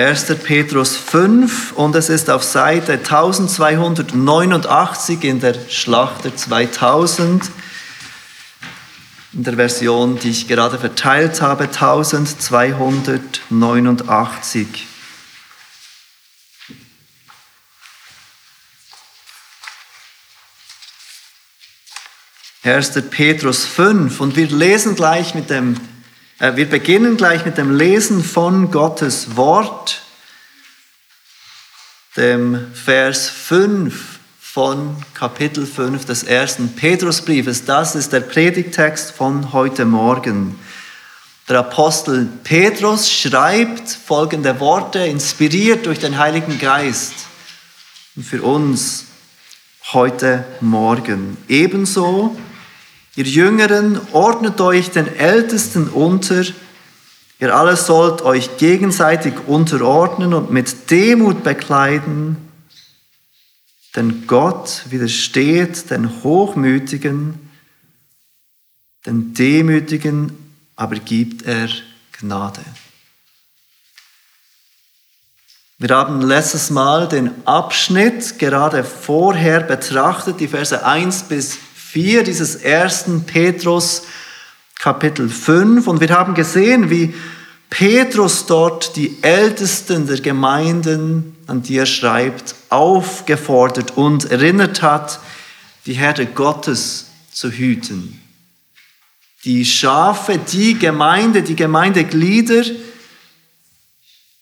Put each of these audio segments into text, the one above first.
1. Petrus 5 und es ist auf Seite 1289 in der Schlachter 2000, in der Version, die ich gerade verteilt habe, 1289. 1. Petrus 5 und wir lesen gleich mit dem, wir beginnen gleich mit dem Lesen von Gottes Wort, dem Vers 5 von Kapitel 5 des ersten Petrusbriefes. Das ist der Predigtext von heute Morgen. Der Apostel Petrus schreibt folgende Worte, inspiriert durch den Heiligen Geist. Für uns heute Morgen. Ebenso Ihr Jüngeren, ordnet euch den Ältesten unter. Ihr alle sollt euch gegenseitig unterordnen und mit Demut bekleiden, denn Gott widersteht den Hochmütigen, den Demütigen aber gibt er Gnade. Wir haben letztes Mal den Abschnitt gerade vorher betrachtet, die Verse 1 bis 4 dieses ersten Petrus Kapitel 5 und wir haben gesehen, wie Petrus dort die Ältesten der Gemeinden, an die er schreibt, aufgefordert und erinnert hat, die Herde Gottes zu hüten. Die Schafe, die Gemeinde, die Gemeindeglieder,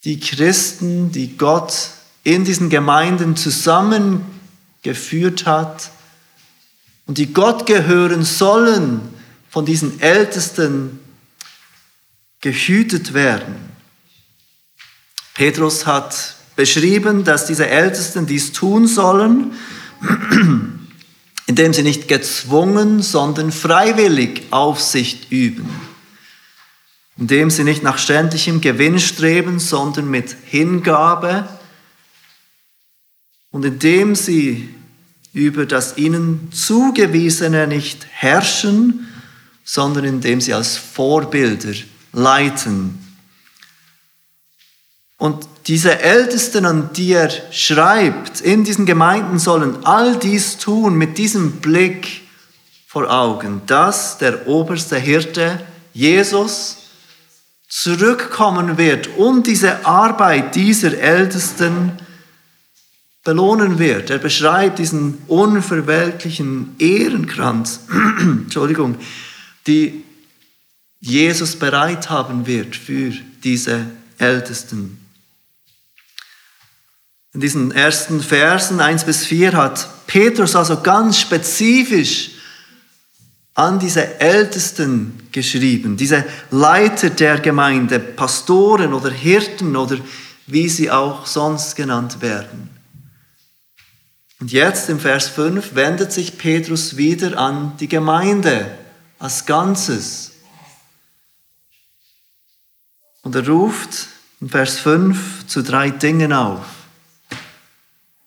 die Christen, die Gott in diesen Gemeinden zusammengeführt hat, und die Gott gehören sollen, von diesen Ältesten gehütet werden. Petrus hat beschrieben, dass diese Ältesten dies tun sollen, indem sie nicht gezwungen, sondern freiwillig Aufsicht üben, indem sie nicht nach ständigem Gewinn streben, sondern mit Hingabe und indem sie über das ihnen zugewiesene nicht herrschen, sondern indem sie als Vorbilder leiten. Und diese Ältesten, an die er schreibt, in diesen Gemeinden sollen all dies tun mit diesem Blick vor Augen, dass der oberste Hirte, Jesus, zurückkommen wird, um diese Arbeit dieser Ältesten belohnen wird. Er beschreibt diesen unverwelklichen Ehrenkranz, Entschuldigung, die Jesus bereit haben wird für diese Ältesten. In diesen ersten Versen 1 bis 4 hat Petrus also ganz spezifisch an diese Ältesten geschrieben, diese Leiter der Gemeinde, Pastoren oder Hirten oder wie sie auch sonst genannt werden. Und jetzt im Vers 5 wendet sich Petrus wieder an die Gemeinde als Ganzes. Und er ruft in Vers 5 zu drei Dingen auf.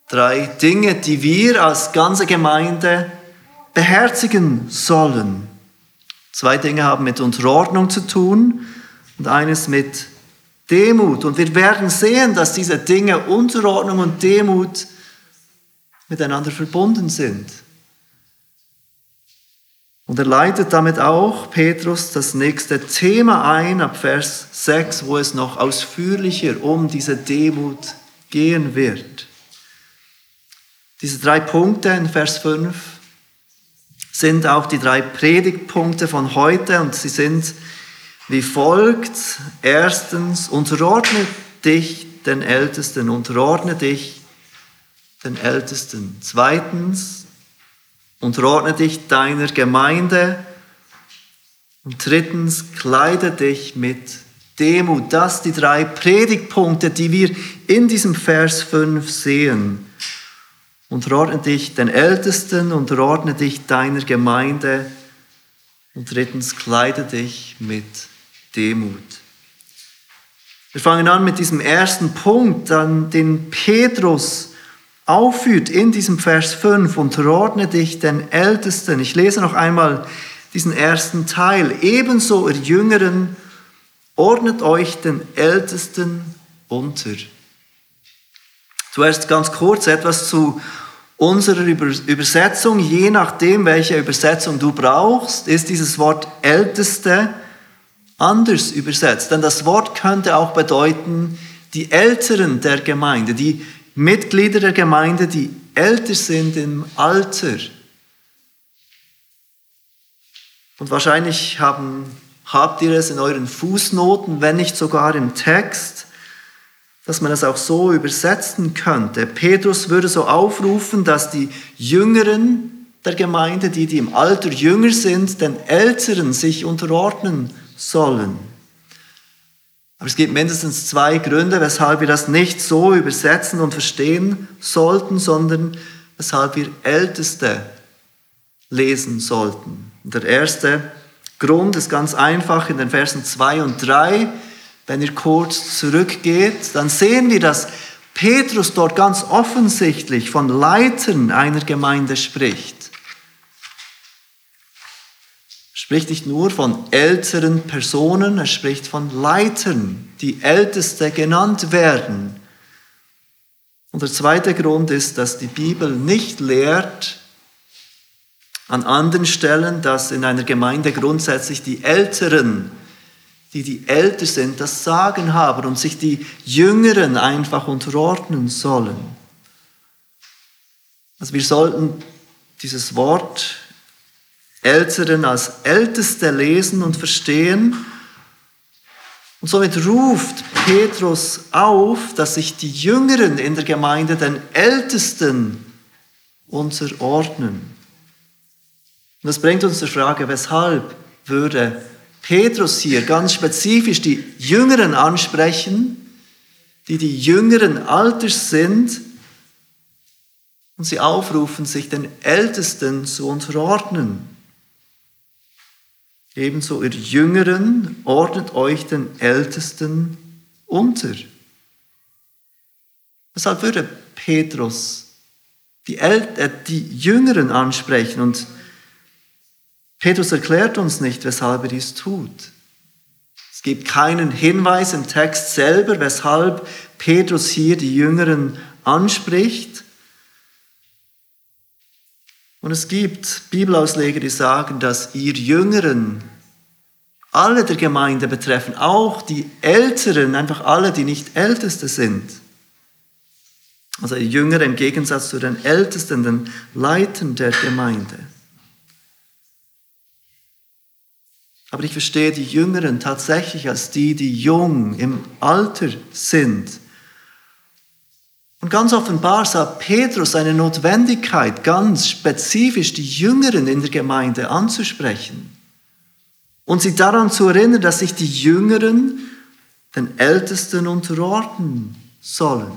Drei Dinge, die wir als ganze Gemeinde beherzigen sollen. Zwei Dinge haben mit Unterordnung zu tun und eines mit Demut. Und wir werden sehen, dass diese Dinge Unterordnung und Demut miteinander verbunden sind. Und er leitet damit auch Petrus das nächste Thema ein, ab Vers 6, wo es noch ausführlicher um diese Demut gehen wird. Diese drei Punkte in Vers 5 sind auch die drei Predigtpunkte von heute und sie sind wie folgt. Erstens, unterordne dich den Ältesten, unterordne dich den Ältesten. Zweitens, unterordne dich deiner Gemeinde. Und drittens, kleide dich mit Demut. Das sind die drei Predigtpunkte, die wir in diesem Vers 5 sehen. Unterordne dich den Ältesten, unterordne dich deiner Gemeinde. Und drittens, kleide dich mit Demut. Wir fangen an mit diesem ersten Punkt, an den Petrus aufführt in diesem Vers 5, unterordne dich den Ältesten. Ich lese noch einmal diesen ersten Teil. Ebenso, ihr Jüngeren, ordnet euch den Ältesten unter. Zuerst ganz kurz etwas zu unserer Übersetzung. Je nachdem, welche Übersetzung du brauchst, ist dieses Wort Älteste anders übersetzt. Denn das Wort könnte auch bedeuten, die Älteren der Gemeinde, die Mitglieder der Gemeinde, die älter sind im Alter. Und wahrscheinlich haben, habt ihr es in euren Fußnoten, wenn nicht sogar im Text dass man es auch so übersetzen könnte. Petrus würde so aufrufen, dass die Jüngeren der Gemeinde, die, die im Alter jünger sind, den Älteren sich unterordnen sollen. Aber es gibt mindestens zwei Gründe, weshalb wir das nicht so übersetzen und verstehen sollten, sondern weshalb wir Älteste lesen sollten. der erste Grund ist ganz einfach in den Versen 2 und 3 wenn ihr kurz zurückgeht, dann sehen wir, dass Petrus dort ganz offensichtlich von Leitern einer Gemeinde spricht. Er spricht nicht nur von älteren Personen, er spricht von Leitern, die Älteste genannt werden. Und der zweite Grund ist, dass die Bibel nicht lehrt, an anderen Stellen, dass in einer Gemeinde grundsätzlich die Älteren die die älter sind, das Sagen haben und sich die Jüngeren einfach unterordnen sollen. Also wir sollten dieses Wort Älteren als Älteste lesen und verstehen. Und somit ruft Petrus auf, dass sich die Jüngeren in der Gemeinde den Ältesten unterordnen. Und das bringt uns zur Frage, weshalb würde Petrus hier ganz spezifisch die Jüngeren ansprechen, die die jüngeren Alters sind und sie aufrufen, sich den Ältesten zu unterordnen. Ebenso ihr Jüngeren ordnet euch den Ältesten unter. Deshalb würde Petrus die, El äh, die Jüngeren ansprechen und Petrus erklärt uns nicht, weshalb er dies tut. Es gibt keinen Hinweis im Text selber, weshalb Petrus hier die Jüngeren anspricht. Und es gibt Bibelausleger, die sagen, dass ihr Jüngeren alle der Gemeinde betreffen, auch die Älteren, einfach alle, die nicht Älteste sind. Also die Jüngere im Gegensatz zu den Ältesten, den Leitern der Gemeinde. Aber ich verstehe die Jüngeren tatsächlich als die, die jung im Alter sind. Und ganz offenbar sah Petrus eine Notwendigkeit, ganz spezifisch die Jüngeren in der Gemeinde anzusprechen und sie daran zu erinnern, dass sich die Jüngeren den Ältesten unterordnen sollen.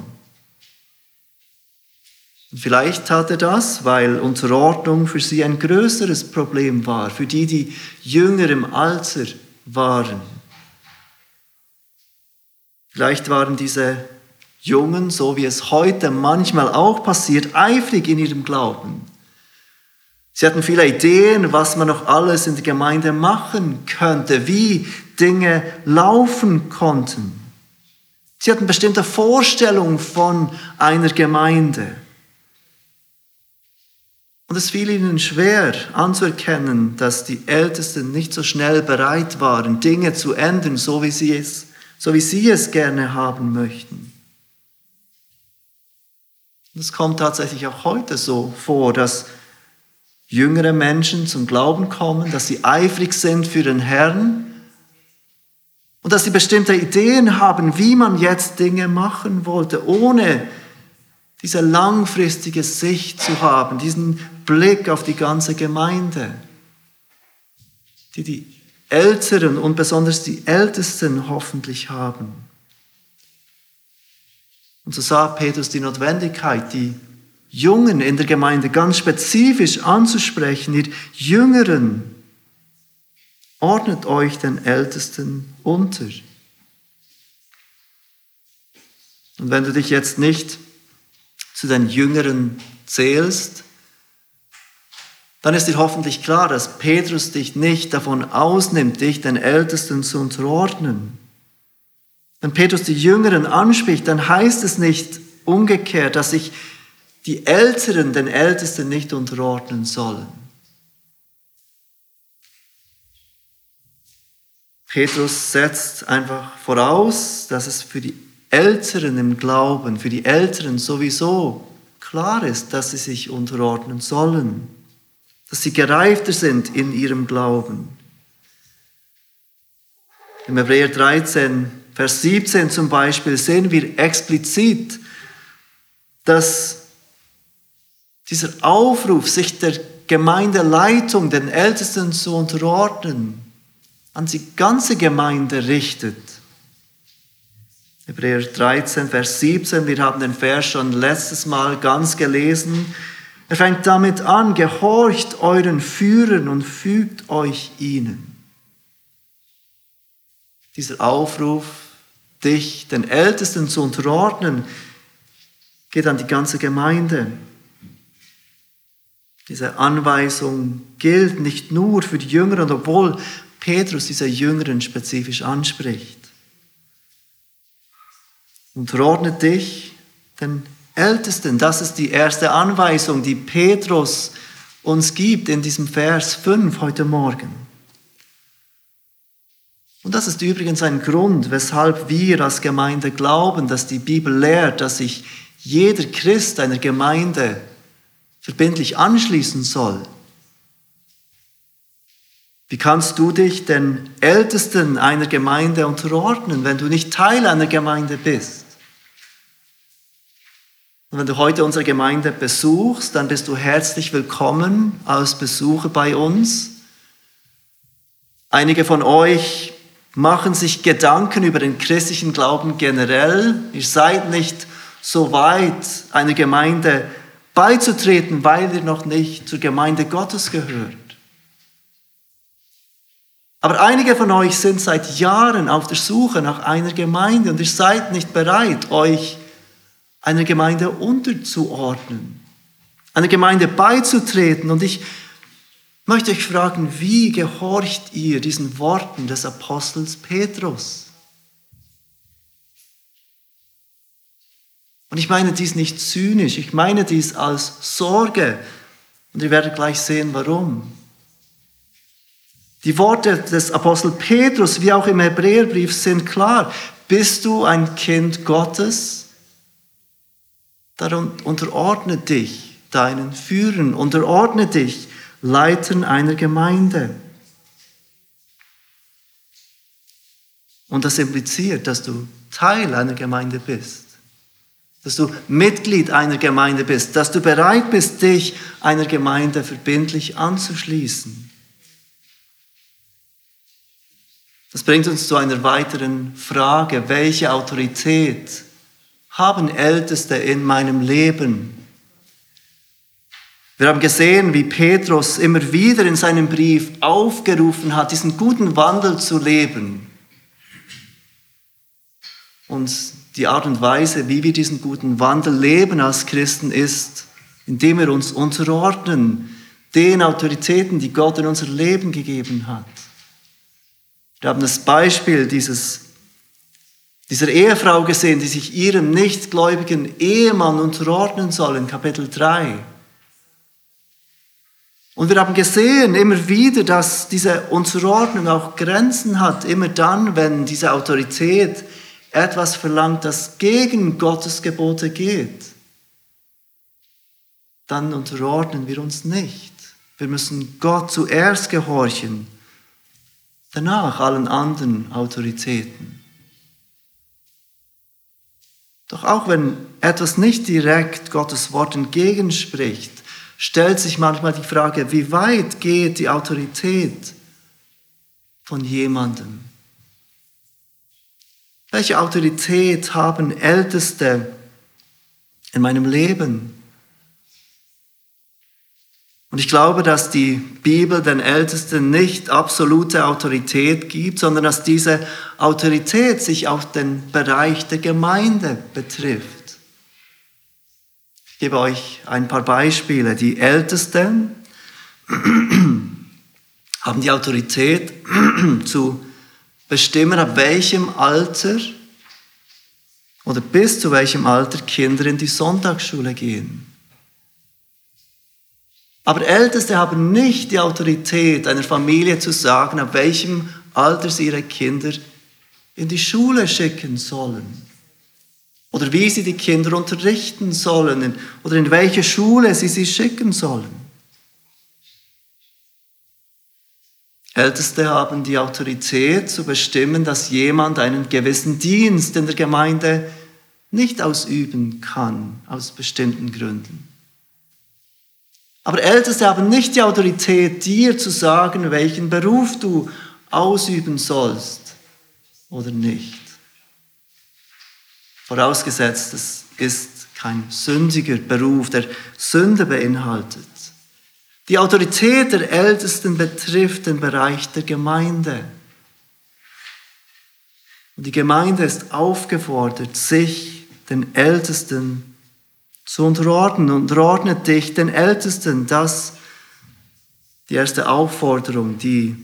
Und vielleicht tat er das, weil Unterordnung für sie ein größeres Problem war, für die, die jünger im Alter waren. Vielleicht waren diese Jungen, so wie es heute manchmal auch passiert, eifrig in ihrem Glauben. Sie hatten viele Ideen, was man noch alles in der Gemeinde machen könnte, wie Dinge laufen konnten. Sie hatten bestimmte Vorstellungen von einer Gemeinde. Und es fiel ihnen schwer anzuerkennen, dass die Ältesten nicht so schnell bereit waren, Dinge zu ändern, so wie sie es, so wie sie es gerne haben möchten. Es kommt tatsächlich auch heute so vor, dass jüngere Menschen zum Glauben kommen, dass sie eifrig sind für den Herrn und dass sie bestimmte Ideen haben, wie man jetzt Dinge machen wollte, ohne diese langfristige Sicht zu haben, diesen Blick auf die ganze Gemeinde, die die Älteren und besonders die Ältesten hoffentlich haben. Und so sah Petrus die Notwendigkeit, die Jungen in der Gemeinde ganz spezifisch anzusprechen, ihr Jüngeren, ordnet euch den Ältesten unter. Und wenn du dich jetzt nicht zu den Jüngeren zählst, dann ist dir hoffentlich klar, dass Petrus dich nicht davon ausnimmt, dich den Ältesten zu unterordnen. Wenn Petrus die Jüngeren anspricht, dann heißt es nicht umgekehrt, dass sich die Älteren den Ältesten nicht unterordnen sollen. Petrus setzt einfach voraus, dass es für die Älteren im Glauben, für die Älteren sowieso klar ist, dass sie sich unterordnen sollen, dass sie gereifter sind in ihrem Glauben. Im Hebräer 13, Vers 17 zum Beispiel sehen wir explizit, dass dieser Aufruf, sich der Gemeindeleitung, den Ältesten zu unterordnen, an die ganze Gemeinde richtet. Hebräer 13, Vers 17, wir haben den Vers schon letztes Mal ganz gelesen. Er fängt damit an, gehorcht euren Führern und fügt euch ihnen. Dieser Aufruf, dich den Ältesten zu unterordnen, geht an die ganze Gemeinde. Diese Anweisung gilt nicht nur für die Jüngeren, obwohl Petrus diese Jüngeren spezifisch anspricht. Unterordne dich den Ältesten. Das ist die erste Anweisung, die Petrus uns gibt in diesem Vers 5 heute Morgen. Und das ist übrigens ein Grund, weshalb wir als Gemeinde glauben, dass die Bibel lehrt, dass sich jeder Christ einer Gemeinde verbindlich anschließen soll. Wie kannst du dich den Ältesten einer Gemeinde unterordnen, wenn du nicht Teil einer Gemeinde bist? Und wenn du heute unsere Gemeinde besuchst, dann bist du herzlich willkommen als Besucher bei uns. Einige von euch machen sich Gedanken über den christlichen Glauben generell. Ihr seid nicht so weit, einer Gemeinde beizutreten, weil ihr noch nicht zur Gemeinde Gottes gehört. Aber einige von euch sind seit Jahren auf der Suche nach einer Gemeinde und ihr seid nicht bereit, euch einer Gemeinde unterzuordnen, einer Gemeinde beizutreten. Und ich möchte euch fragen, wie gehorcht ihr diesen Worten des Apostels Petrus? Und ich meine dies nicht zynisch, ich meine dies als Sorge. Und ihr werdet gleich sehen, warum. Die Worte des Apostel Petrus, wie auch im Hebräerbrief, sind klar. Bist du ein Kind Gottes? Darum unterordne dich deinen Führern, unterordne dich Leitern einer Gemeinde. Und das impliziert, dass du Teil einer Gemeinde bist, dass du Mitglied einer Gemeinde bist, dass du bereit bist, dich einer Gemeinde verbindlich anzuschließen. Das bringt uns zu einer weiteren Frage. Welche Autorität haben Älteste in meinem Leben? Wir haben gesehen, wie Petrus immer wieder in seinem Brief aufgerufen hat, diesen guten Wandel zu leben. Und die Art und Weise, wie wir diesen guten Wandel leben als Christen, ist, indem wir uns unterordnen den Autoritäten, die Gott in unser Leben gegeben hat. Wir haben das Beispiel dieses, dieser Ehefrau gesehen, die sich ihrem nichtgläubigen Ehemann unterordnen soll in Kapitel 3. Und wir haben gesehen immer wieder, dass diese Unterordnung auch Grenzen hat, immer dann, wenn diese Autorität etwas verlangt, das gegen Gottes Gebote geht. Dann unterordnen wir uns nicht. Wir müssen Gott zuerst gehorchen danach allen anderen Autoritäten. Doch auch wenn etwas nicht direkt Gottes Wort entgegenspricht, stellt sich manchmal die Frage, wie weit geht die Autorität von jemandem? Welche Autorität haben Älteste in meinem Leben? Und ich glaube, dass die Bibel den Ältesten nicht absolute Autorität gibt, sondern dass diese Autorität sich auf den Bereich der Gemeinde betrifft. Ich gebe euch ein paar Beispiele. Die Ältesten haben die Autorität zu bestimmen, ab welchem Alter oder bis zu welchem Alter Kinder in die Sonntagsschule gehen. Aber Älteste haben nicht die Autorität, einer Familie zu sagen, ab welchem Alter sie ihre Kinder in die Schule schicken sollen. Oder wie sie die Kinder unterrichten sollen oder in welche Schule sie sie schicken sollen. Älteste haben die Autorität zu bestimmen, dass jemand einen gewissen Dienst in der Gemeinde nicht ausüben kann, aus bestimmten Gründen. Aber Älteste haben nicht die Autorität, dir zu sagen, welchen Beruf du ausüben sollst oder nicht. Vorausgesetzt, es ist kein sündiger Beruf, der Sünde beinhaltet. Die Autorität der Ältesten betrifft den Bereich der Gemeinde. Und die Gemeinde ist aufgefordert, sich den Ältesten zu unterordnen. Unterordnet dich den Ältesten. Das die erste Aufforderung, die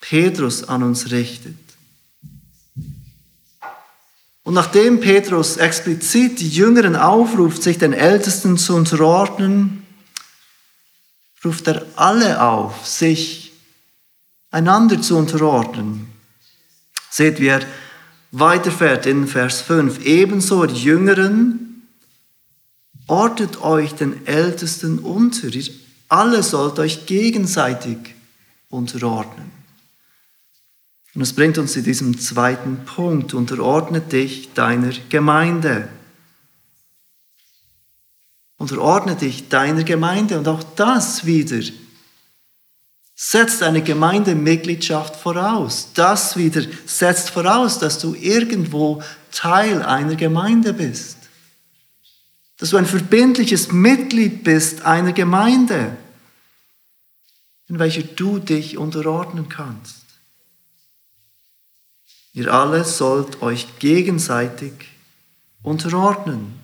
Petrus an uns richtet. Und nachdem Petrus explizit die Jüngeren aufruft, sich den Ältesten zu unterordnen, ruft er alle auf, sich einander zu unterordnen. Seht, wie er weiterfährt in Vers 5. Ebenso die Jüngeren, ordnet euch den Ältesten unter. Ihr alle sollt euch gegenseitig unterordnen. Und das bringt uns zu diesem zweiten Punkt. Unterordnet dich deiner Gemeinde. Unterordne dich deiner Gemeinde und auch das wieder setzt eine Gemeindemitgliedschaft voraus. Das wieder setzt voraus, dass du irgendwo Teil einer Gemeinde bist. Dass du ein verbindliches Mitglied bist einer Gemeinde, in welcher du dich unterordnen kannst. Ihr alle sollt euch gegenseitig unterordnen.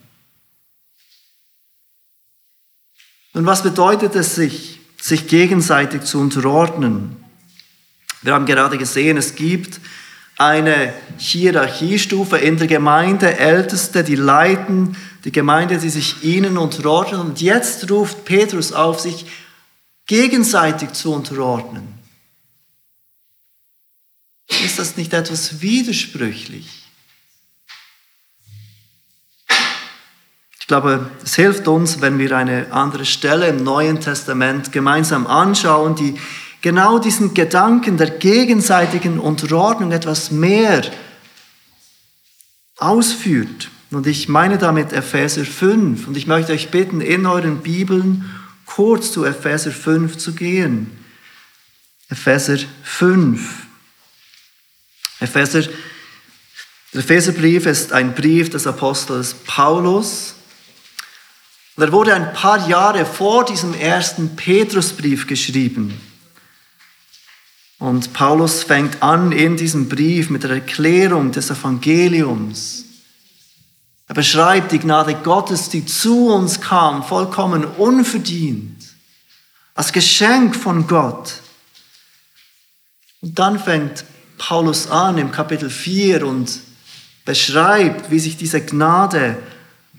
Und was bedeutet es sich, sich gegenseitig zu unterordnen? Wir haben gerade gesehen, es gibt eine Hierarchiestufe in der Gemeinde, Älteste, die leiten die Gemeinde, die sich ihnen unterordnen. Und jetzt ruft Petrus auf, sich gegenseitig zu unterordnen. Ist das nicht etwas widersprüchlich? Ich glaube, es hilft uns, wenn wir eine andere Stelle im Neuen Testament gemeinsam anschauen, die genau diesen Gedanken der gegenseitigen Unterordnung etwas mehr ausführt. Und ich meine damit Epheser 5. Und ich möchte euch bitten, in euren Bibeln kurz zu Epheser 5 zu gehen. Epheser 5. Epheser, der Epheserbrief ist ein Brief des Apostels Paulus und er wurde ein paar Jahre vor diesem ersten Petrusbrief geschrieben. Und Paulus fängt an in diesem Brief mit der Erklärung des Evangeliums. Er beschreibt die Gnade Gottes, die zu uns kam, vollkommen unverdient, als Geschenk von Gott. Und dann fängt Paulus an im Kapitel 4 und beschreibt, wie sich diese Gnade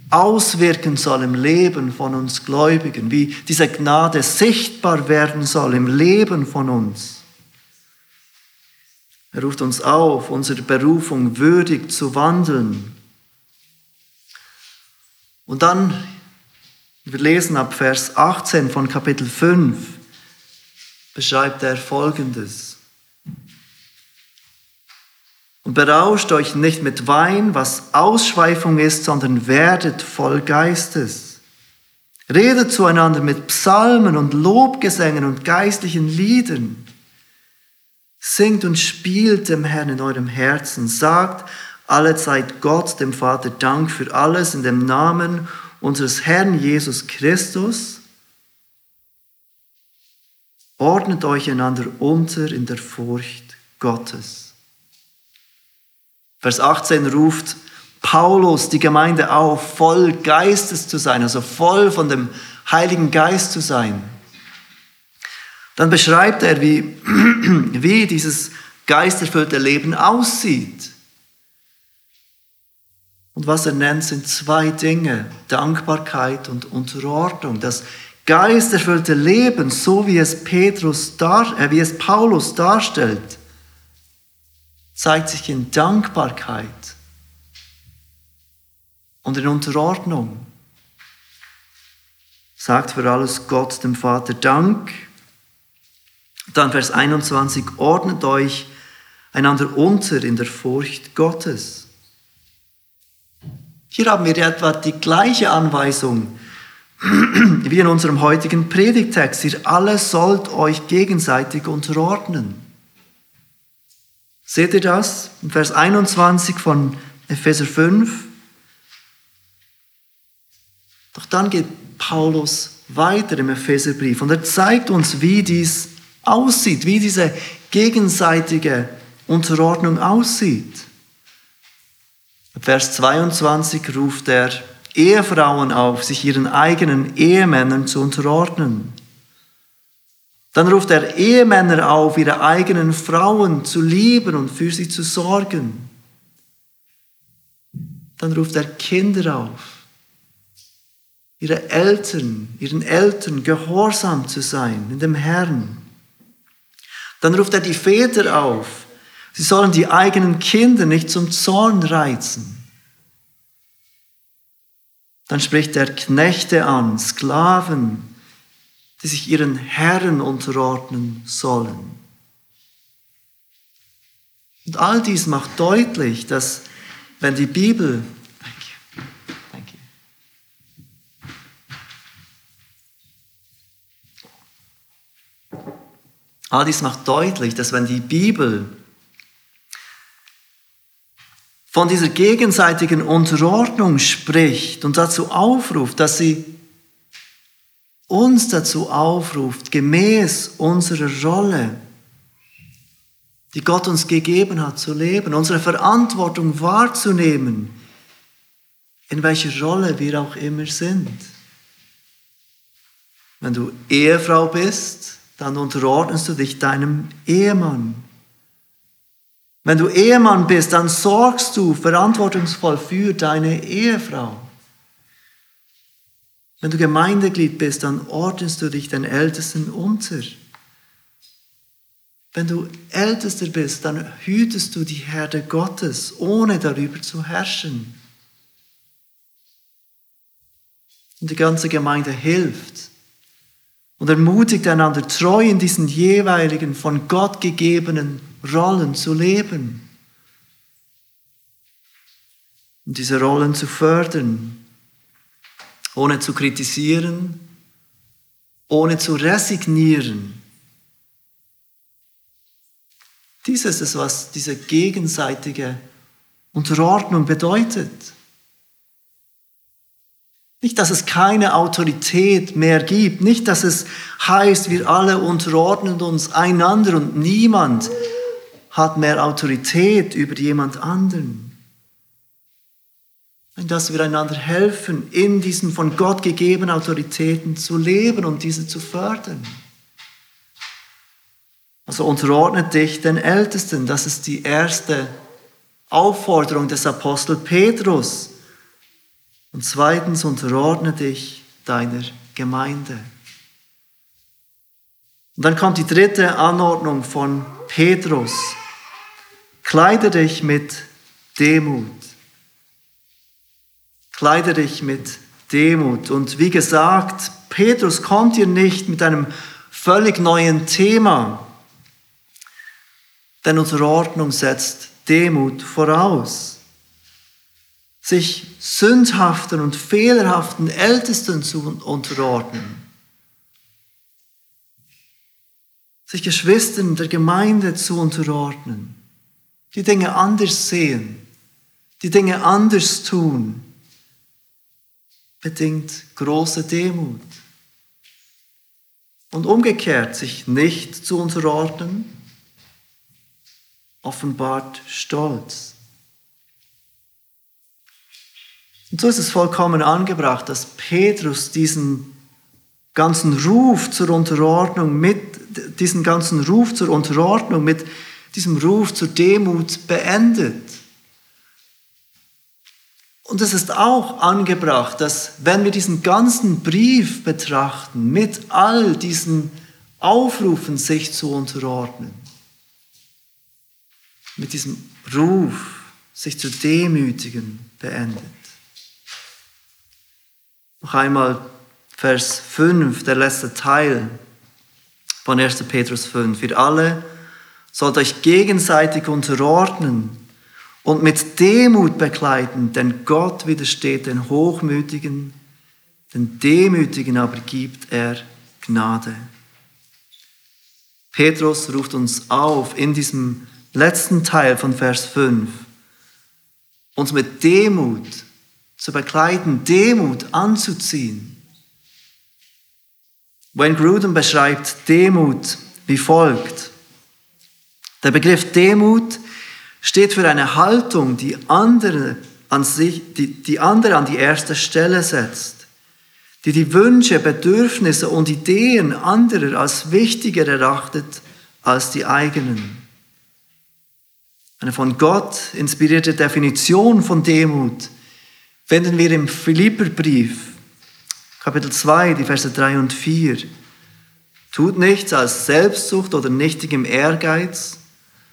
auswirken soll im Leben von uns Gläubigen, wie diese Gnade sichtbar werden soll im Leben von uns. Er ruft uns auf, unsere Berufung würdig zu wandeln. Und dann, wir lesen ab Vers 18 von Kapitel 5, beschreibt er Folgendes. Und berauscht euch nicht mit Wein, was Ausschweifung ist, sondern werdet voll Geistes. Redet zueinander mit Psalmen und Lobgesängen und geistlichen Liedern. Singt und spielt dem Herrn in eurem Herzen. Sagt alle Zeit Gott, dem Vater, Dank für alles in dem Namen unseres Herrn Jesus Christus. Ordnet euch einander unter in der Furcht Gottes. Vers 18 ruft Paulus die Gemeinde auf, voll Geistes zu sein, also voll von dem Heiligen Geist zu sein. Dann beschreibt er, wie, wie dieses geisterfüllte Leben aussieht. Und was er nennt, sind zwei Dinge, Dankbarkeit und Unterordnung. Das geisterfüllte Leben, so wie es, Petrus dar, äh, wie es Paulus darstellt, zeigt sich in Dankbarkeit und in Unterordnung. Sagt für alles Gott dem Vater Dank. Dann Vers 21, ordnet euch einander unter in der Furcht Gottes. Hier haben wir etwa die gleiche Anweisung wie in unserem heutigen Predigtext. Ihr alle sollt euch gegenseitig unterordnen. Seht ihr das? Vers 21 von Epheser 5. Doch dann geht Paulus weiter im Epheserbrief und er zeigt uns, wie dies aussieht, wie diese gegenseitige Unterordnung aussieht. Vers 22 ruft er Ehefrauen auf, sich ihren eigenen Ehemännern zu unterordnen. Dann ruft er Ehemänner auf, ihre eigenen Frauen zu lieben und für sie zu sorgen. Dann ruft er Kinder auf, ihre Eltern, ihren Eltern gehorsam zu sein in dem Herrn. Dann ruft er die Väter auf, sie sollen die eigenen Kinder nicht zum Zorn reizen. Dann spricht er Knechte an, Sklaven, die sich ihren Herren unterordnen sollen. Und all dies macht deutlich, dass wenn die Bibel All dies macht deutlich, dass wenn die Bibel von dieser gegenseitigen Unterordnung spricht und dazu aufruft, dass sie uns dazu aufruft, gemäß unserer Rolle, die Gott uns gegeben hat, zu leben, unsere Verantwortung wahrzunehmen, in welcher Rolle wir auch immer sind. Wenn du Ehefrau bist, dann unterordnest du dich deinem Ehemann. Wenn du Ehemann bist, dann sorgst du verantwortungsvoll für deine Ehefrau. Wenn du Gemeindeglied bist, dann ordnest du dich den Ältesten unter. Wenn du Ältester bist, dann hütest du die Herde Gottes, ohne darüber zu herrschen. Und die ganze Gemeinde hilft und ermutigt einander, treu in diesen jeweiligen von Gott gegebenen Rollen zu leben und diese Rollen zu fördern, ohne zu kritisieren, ohne zu resignieren. Dies ist es, was diese gegenseitige Unterordnung bedeutet. Nicht, dass es keine Autorität mehr gibt, nicht, dass es heißt, wir alle unterordnen uns einander und niemand hat mehr Autorität über jemand anderen. Dass wir einander helfen, in diesen von Gott gegebenen Autoritäten zu leben und diese zu fördern. Also unterordnet dich den Ältesten. Das ist die erste Aufforderung des Apostel Petrus. Und zweitens unterordne dich deiner Gemeinde. Und dann kommt die dritte Anordnung von Petrus. Kleide dich mit Demut. Kleide dich mit Demut. Und wie gesagt, Petrus kommt hier nicht mit einem völlig neuen Thema, denn unsere Ordnung setzt Demut voraus. Sich sündhaften und fehlerhaften Ältesten zu unterordnen, sich Geschwistern der Gemeinde zu unterordnen, die Dinge anders sehen, die Dinge anders tun, bedingt große Demut. Und umgekehrt, sich nicht zu unterordnen, offenbart Stolz. Und so ist es vollkommen angebracht, dass Petrus diesen ganzen Ruf zur Unterordnung mit, diesen ganzen Ruf zur Unterordnung mit diesem Ruf zur Demut beendet. Und es ist auch angebracht, dass wenn wir diesen ganzen Brief betrachten, mit all diesen Aufrufen, sich zu unterordnen, mit diesem Ruf, sich zu demütigen, beendet. Noch einmal Vers 5, der letzte Teil von 1. Petrus 5. Wir alle sollt euch gegenseitig unterordnen und mit Demut begleiten, denn Gott widersteht den Hochmütigen, den Demütigen aber gibt er Gnade. Petrus ruft uns auf in diesem letzten Teil von Vers 5, uns mit Demut zu begleiten, Demut anzuziehen. Wayne Gruden beschreibt Demut wie folgt. Der Begriff Demut steht für eine Haltung, die andere an, sich, die, die andere an die erste Stelle setzt, die die Wünsche, Bedürfnisse und Ideen anderer als wichtiger erachtet als die eigenen. Eine von Gott inspirierte Definition von Demut finden wir im Philipperbrief, Kapitel 2, die Verse 3 und 4. Tut nichts als Selbstsucht oder nichtigem Ehrgeiz,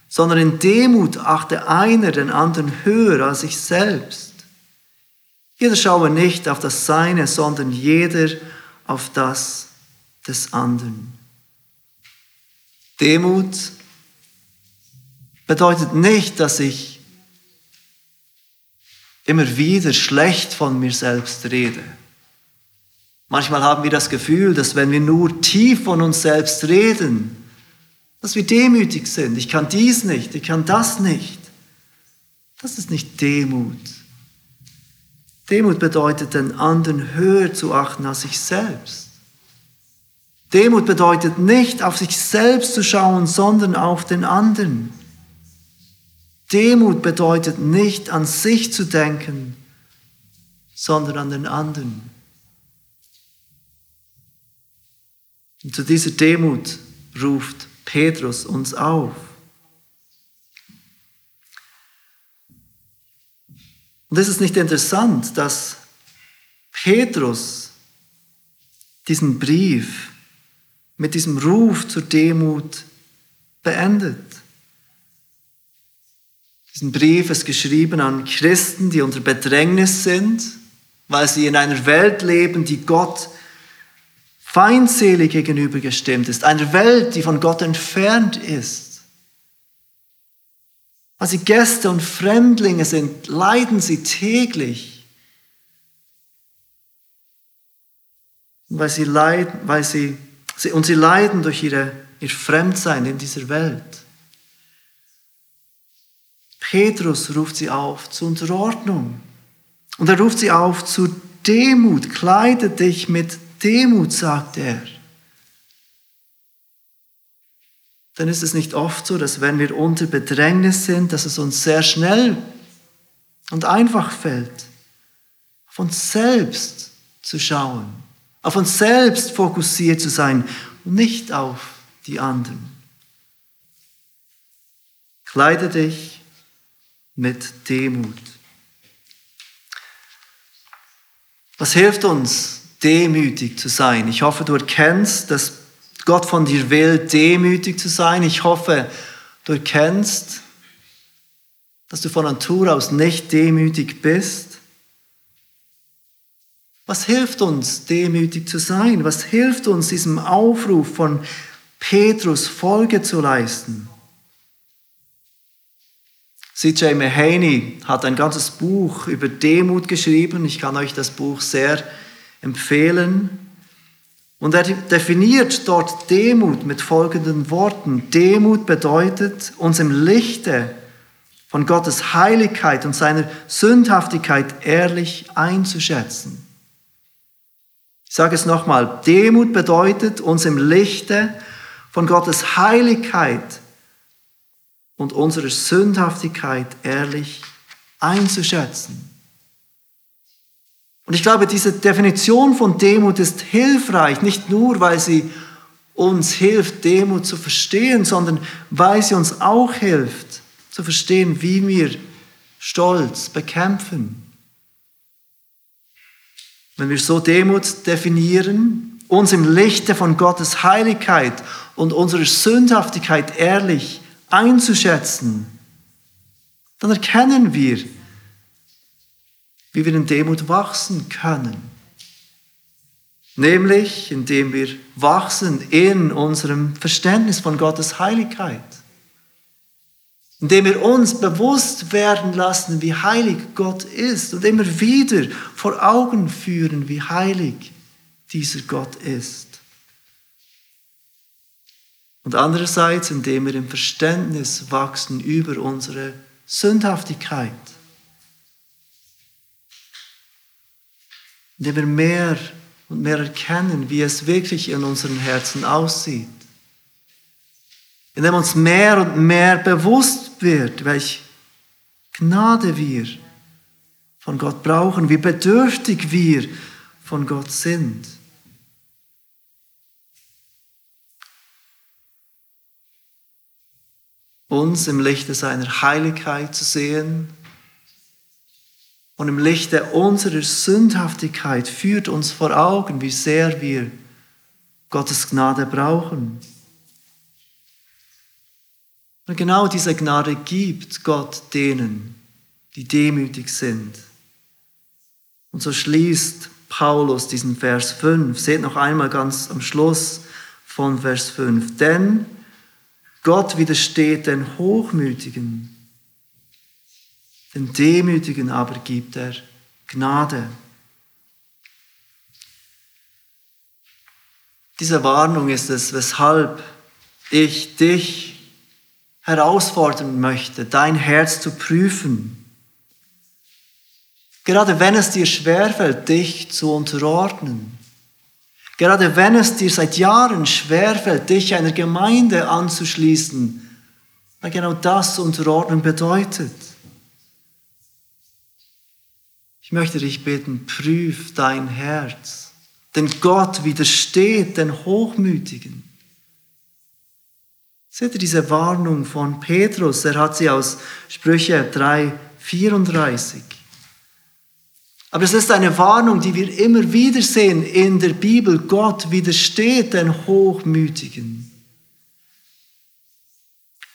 sondern in Demut achte einer den anderen höher als sich selbst. Jeder schaue nicht auf das Seine, sondern jeder auf das des anderen. Demut bedeutet nicht, dass ich immer wieder schlecht von mir selbst rede. Manchmal haben wir das Gefühl, dass wenn wir nur tief von uns selbst reden, dass wir demütig sind. Ich kann dies nicht, ich kann das nicht. Das ist nicht Demut. Demut bedeutet, den anderen höher zu achten als sich selbst. Demut bedeutet nicht auf sich selbst zu schauen, sondern auf den anderen. Demut bedeutet nicht an sich zu denken, sondern an den anderen. Und zu dieser Demut ruft Petrus uns auf. Und es ist nicht interessant, dass Petrus diesen Brief mit diesem Ruf zur Demut beendet. Diesen Brief ist geschrieben an Christen, die unter Bedrängnis sind, weil sie in einer Welt leben, die Gott feindselig gegenübergestimmt ist, einer Welt, die von Gott entfernt ist. Weil sie Gäste und Fremdlinge sind, leiden sie täglich. Weil sie leiden, weil sie, und sie leiden durch ihre, ihr Fremdsein in dieser Welt. Petrus ruft sie auf zur Unterordnung. Und er ruft sie auf zu Demut. Kleide dich mit Demut, sagt er. Dann ist es nicht oft so, dass wenn wir unter Bedrängnis sind, dass es uns sehr schnell und einfach fällt, auf uns selbst zu schauen, auf uns selbst fokussiert zu sein und nicht auf die anderen. Kleide dich mit Demut. Was hilft uns, demütig zu sein. Ich hoffe, du erkennst, dass Gott von dir will, demütig zu sein. Ich hoffe, du erkennst, dass du von Natur aus nicht demütig bist. Was hilft uns, demütig zu sein? Was hilft uns, diesem Aufruf von Petrus Folge zu leisten? C.J. Mahaney hat ein ganzes Buch über Demut geschrieben. Ich kann euch das Buch sehr empfehlen. Und er definiert dort Demut mit folgenden Worten. Demut bedeutet, uns im Lichte von Gottes Heiligkeit und seiner Sündhaftigkeit ehrlich einzuschätzen. Ich sage es nochmal, Demut bedeutet, uns im Lichte von Gottes Heiligkeit und unserer Sündhaftigkeit ehrlich einzuschätzen. Und ich glaube, diese Definition von Demut ist hilfreich, nicht nur, weil sie uns hilft, Demut zu verstehen, sondern weil sie uns auch hilft, zu verstehen, wie wir Stolz bekämpfen, Wenn wir so Demut definieren, uns im Lichte von Gottes Heiligkeit und unserer Sündhaftigkeit ehrlich einzuschätzen, dann erkennen wir, wie wir in Demut wachsen können. Nämlich indem wir wachsen in unserem Verständnis von Gottes Heiligkeit. Indem wir uns bewusst werden lassen, wie heilig Gott ist und immer wieder vor Augen führen, wie heilig dieser Gott ist. Und andererseits, indem wir im Verständnis wachsen über unsere Sündhaftigkeit. Indem wir mehr und mehr erkennen, wie es wirklich in unseren Herzen aussieht. Indem uns mehr und mehr bewusst wird, welche Gnade wir von Gott brauchen, wie bedürftig wir von Gott sind. Uns im Lichte seiner Heiligkeit zu sehen und im Lichte unserer Sündhaftigkeit führt uns vor Augen, wie sehr wir Gottes Gnade brauchen. Und genau diese Gnade gibt Gott denen, die demütig sind. Und so schließt Paulus diesen Vers 5. Seht noch einmal ganz am Schluss von Vers 5. Denn Gott widersteht den Hochmütigen den Demütigen aber gibt er Gnade. Diese Warnung ist es, weshalb ich dich herausfordern möchte, dein Herz zu prüfen. Gerade wenn es dir schwerfällt, dich zu unterordnen. Gerade wenn es dir seit Jahren schwerfällt, dich einer Gemeinde anzuschließen, weil genau das Unterordnen bedeutet. Ich möchte dich bitten, prüf dein Herz. Denn Gott widersteht den Hochmütigen. Seht ihr diese Warnung von Petrus? Er hat sie aus Sprüche 3, 34. Aber es ist eine Warnung, die wir immer wieder sehen in der Bibel. Gott widersteht den Hochmütigen.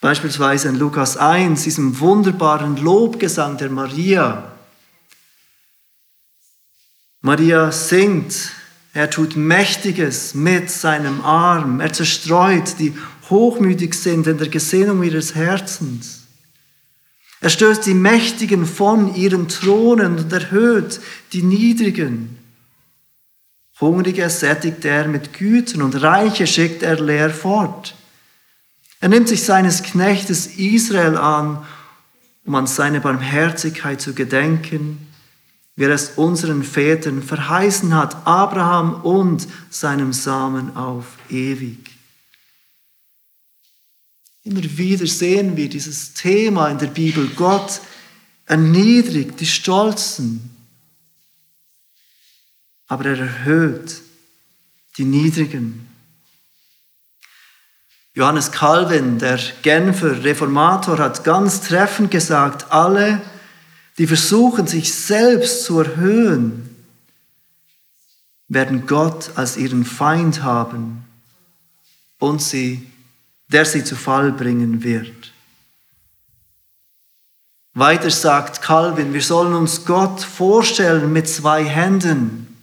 Beispielsweise in Lukas 1, diesem wunderbaren Lobgesang der Maria. Maria singt, er tut Mächtiges mit seinem Arm, er zerstreut, die hochmütig sind in der Gesinnung ihres Herzens. Er stößt die Mächtigen von ihren Thronen und erhöht die Niedrigen. Hungrige sättigt er mit Gütern und Reiche schickt er leer fort. Er nimmt sich seines Knechtes Israel an, um an seine Barmherzigkeit zu gedenken wie er es unseren Vätern verheißen hat, Abraham und seinem Samen auf ewig. Immer wieder sehen wir dieses Thema in der Bibel. Gott erniedrigt die Stolzen, aber er erhöht die Niedrigen. Johannes Calvin, der Genfer Reformator, hat ganz treffend gesagt, alle, die versuchen, sich selbst zu erhöhen, werden Gott als ihren Feind haben und sie, der sie zu Fall bringen wird. Weiter sagt Calvin, wir sollen uns Gott vorstellen mit zwei Händen.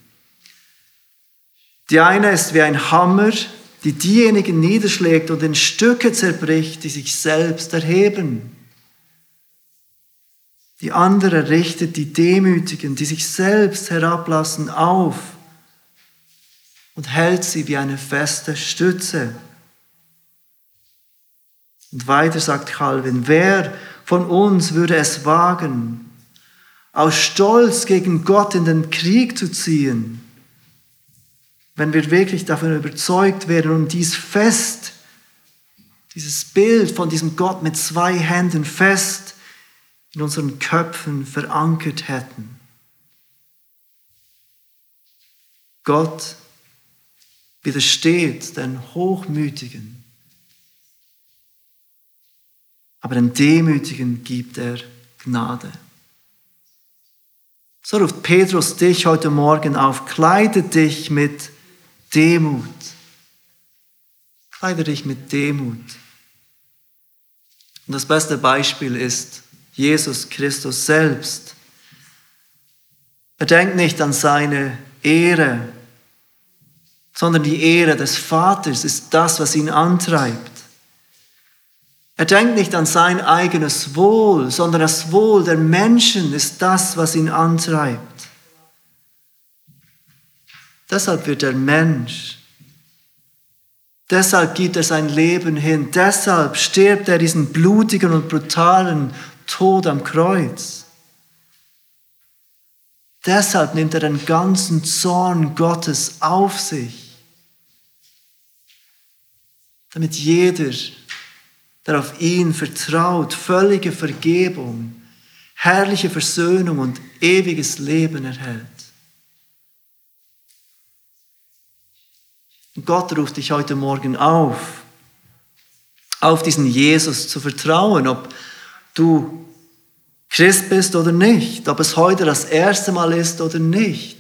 Die eine ist wie ein Hammer, die diejenigen niederschlägt und in Stücke zerbricht, die sich selbst erheben. Die andere richtet die Demütigen, die sich selbst herablassen, auf und hält sie wie eine feste Stütze. Und weiter sagt Calvin, wer von uns würde es wagen, aus Stolz gegen Gott in den Krieg zu ziehen, wenn wir wirklich davon überzeugt wären und dies fest, dieses Bild von diesem Gott mit zwei Händen fest in unseren Köpfen verankert hätten. Gott widersteht den Hochmütigen, aber den Demütigen gibt er Gnade. So ruft Petrus dich heute Morgen auf, kleide dich mit Demut. Kleide dich mit Demut. Und das beste Beispiel ist Jesus Christus selbst. Er denkt nicht an seine Ehre, sondern die Ehre des Vaters ist das, was ihn antreibt. Er denkt nicht an sein eigenes Wohl, sondern das Wohl der Menschen ist das, was ihn antreibt. Deshalb wird er Mensch. Deshalb gibt er sein Leben hin. Deshalb stirbt er diesen blutigen und brutalen Tod am Kreuz. Deshalb nimmt er den ganzen Zorn Gottes auf sich, damit jeder, der auf ihn vertraut, völlige Vergebung, herrliche Versöhnung und ewiges Leben erhält. Gott ruft dich heute Morgen auf, auf diesen Jesus zu vertrauen, ob du Christ bist oder nicht, ob es heute das erste Mal ist oder nicht.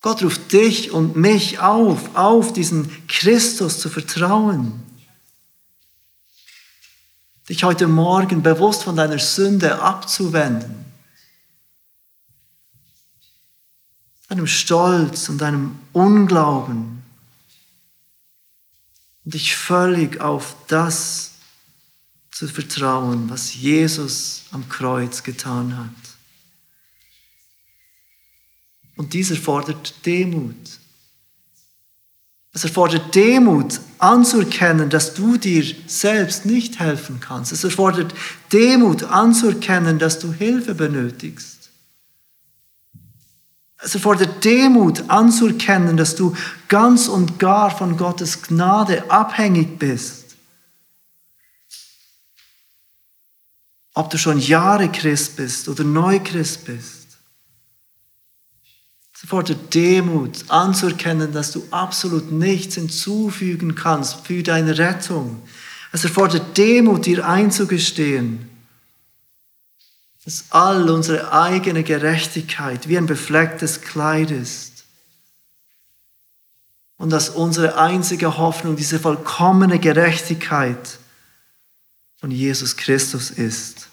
Gott ruft dich und mich auf, auf diesen Christus zu vertrauen. Dich heute Morgen bewusst von deiner Sünde abzuwenden, deinem Stolz und deinem Unglauben. Und dich völlig auf das zu vertrauen, was Jesus am Kreuz getan hat. Und dieser fordert Demut. Es erfordert Demut anzuerkennen, dass du dir selbst nicht helfen kannst. Es erfordert Demut anzuerkennen, dass du Hilfe benötigst. Es erfordert Demut anzuerkennen, dass du ganz und gar von Gottes Gnade abhängig bist. Ob du schon Jahre Christ bist oder neu Christ bist. Es erfordert Demut, anzuerkennen, dass du absolut nichts hinzufügen kannst für deine Rettung. Es erfordert Demut, dir einzugestehen, dass all unsere eigene Gerechtigkeit wie ein beflecktes Kleid ist. Und dass unsere einzige Hoffnung diese vollkommene Gerechtigkeit von Jesus Christus ist.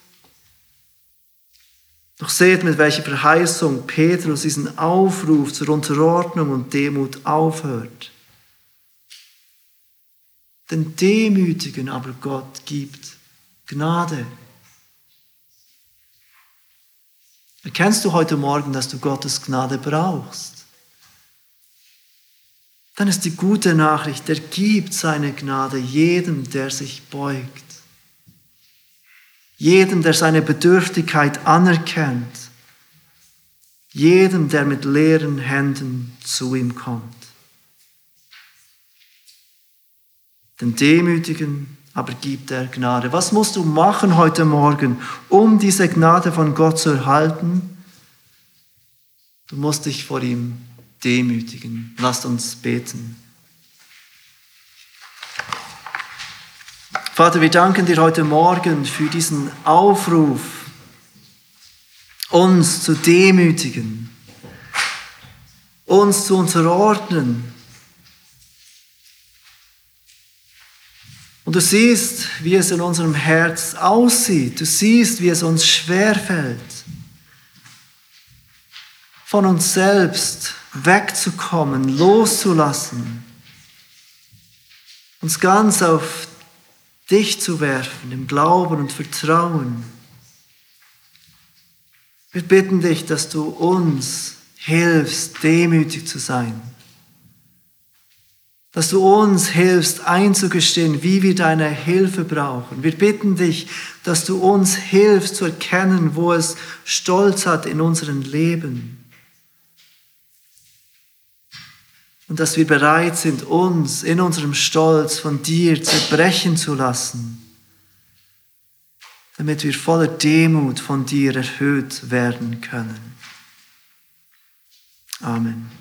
Doch seht, mit welcher Verheißung Petrus diesen Aufruf zur Unterordnung und Demut aufhört. Den Demütigen aber Gott gibt Gnade. Erkennst du heute Morgen, dass du Gottes Gnade brauchst? Dann ist die gute Nachricht, er gibt seine Gnade jedem, der sich beugt. Jedem, der seine Bedürftigkeit anerkennt. Jedem, der mit leeren Händen zu ihm kommt. Den Demütigen aber gibt er Gnade. Was musst du machen heute Morgen, um diese Gnade von Gott zu erhalten? Du musst dich vor ihm demütigen. Lasst uns beten. Vater, wir danken dir heute Morgen für diesen Aufruf, uns zu demütigen, uns zu unterordnen. Und du siehst, wie es in unserem Herz aussieht. Du siehst, wie es uns schwerfällt, von uns selbst wegzukommen, loszulassen, uns ganz auf dich zu werfen im Glauben und Vertrauen. Wir bitten dich, dass du uns hilfst, demütig zu sein. Dass du uns hilfst, einzugestehen, wie wir deine Hilfe brauchen. Wir bitten dich, dass du uns hilfst zu erkennen, wo es Stolz hat in unserem Leben und dass wir bereit sind, uns in unserem Stolz von dir zerbrechen zu lassen, damit wir voller Demut von dir erhöht werden können. Amen.